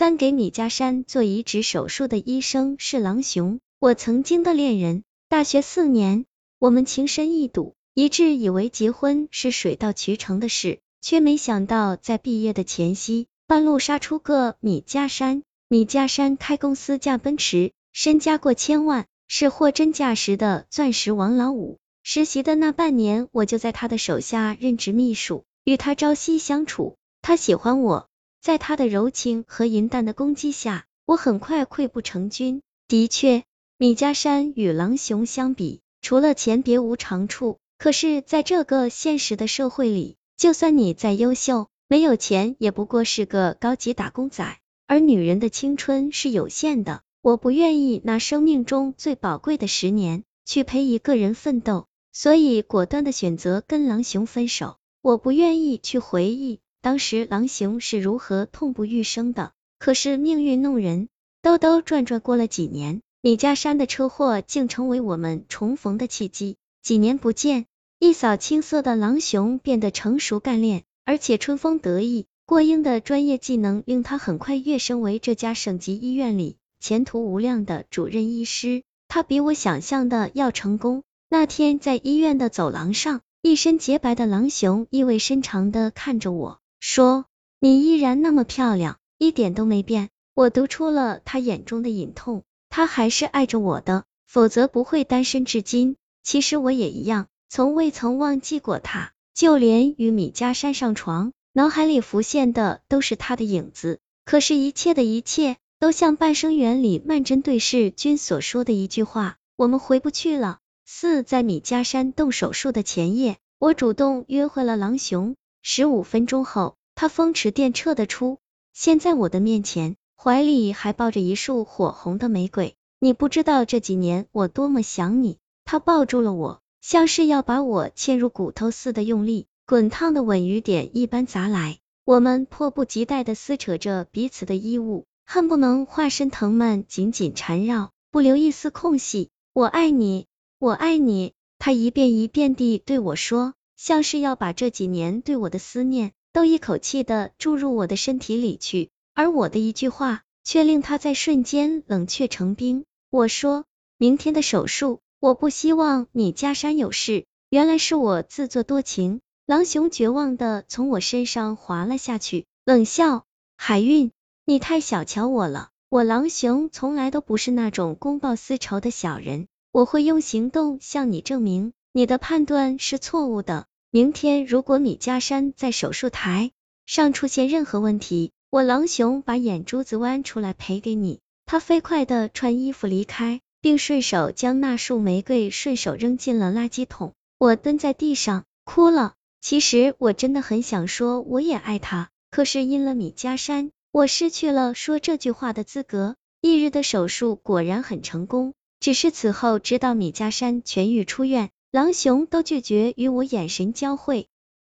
三给米家山做移植手术的医生是狼雄，我曾经的恋人。大学四年，我们情深意笃，一致以为结婚是水到渠成的事，却没想到在毕业的前夕，半路杀出个米家山。米家山开公司驾奔驰，身家过千万，是货真价实的钻石王老五。实习的那半年，我就在他的手下任职秘书，与他朝夕相处。他喜欢我，在他的柔情和银弹的攻击下，我很快溃不成军。的确，米家山与狼雄相比，除了钱别无长处。可是，在这个现实的社会里，就算你再优秀，没有钱也不过是个高级打工仔。而女人的青春是有限的，我不愿意拿生命中最宝贵的十年去陪一个人奋斗。所以果断的选择跟狼熊分手，我不愿意去回忆当时狼熊是如何痛不欲生的。可是命运弄人，兜兜转转过了几年，米家山的车祸竟成为我们重逢的契机。几年不见，一扫青涩的狼熊变得成熟干练，而且春风得意。过硬的专业技能令他很快跃升为这家省级医院里前途无量的主任医师。他比我想象的要成功。那天在医院的走廊上，一身洁白的狼熊意味深长的看着我说：“你依然那么漂亮，一点都没变。”我读出了他眼中的隐痛，他还是爱着我的，否则不会单身至今。其实我也一样，从未曾忘记过他，就连与米家山上床，脑海里浮现的都是他的影子。可是，一切的一切，都像《半生缘》里曼桢对世君所说的一句话：“我们回不去了。”四在米家山动手术的前夜，我主动约会了郎雄。十五分钟后，他风驰电掣的出现在我的面前，怀里还抱着一束火红的玫瑰。你不知道这几年我多么想你。他抱住了我，像是要把我嵌入骨头似的用力，滚烫的吻雨点一般砸来。我们迫不及待的撕扯着彼此的衣物，恨不能化身藤蔓紧紧缠绕，不留一丝空隙。我爱你。我爱你，他一遍一遍地对我说，像是要把这几年对我的思念都一口气的注入我的身体里去，而我的一句话却令他在瞬间冷却成冰。我说，明天的手术，我不希望你家山有事。原来是我自作多情。狼熊绝望的从我身上滑了下去，冷笑：海运，你太小瞧我了。我狼熊从来都不是那种公报私仇的小人。我会用行动向你证明你的判断是错误的。明天如果米家山在手术台上出现任何问题，我狼熊把眼珠子剜出来赔给你。他飞快的穿衣服离开，并顺手将那束玫瑰顺手扔进了垃圾桶。我蹲在地上哭了。其实我真的很想说我也爱他，可是因了米家山，我失去了说这句话的资格。翌日的手术果然很成功。只是此后，直到米家山痊愈出院，狼熊都拒绝与我眼神交汇。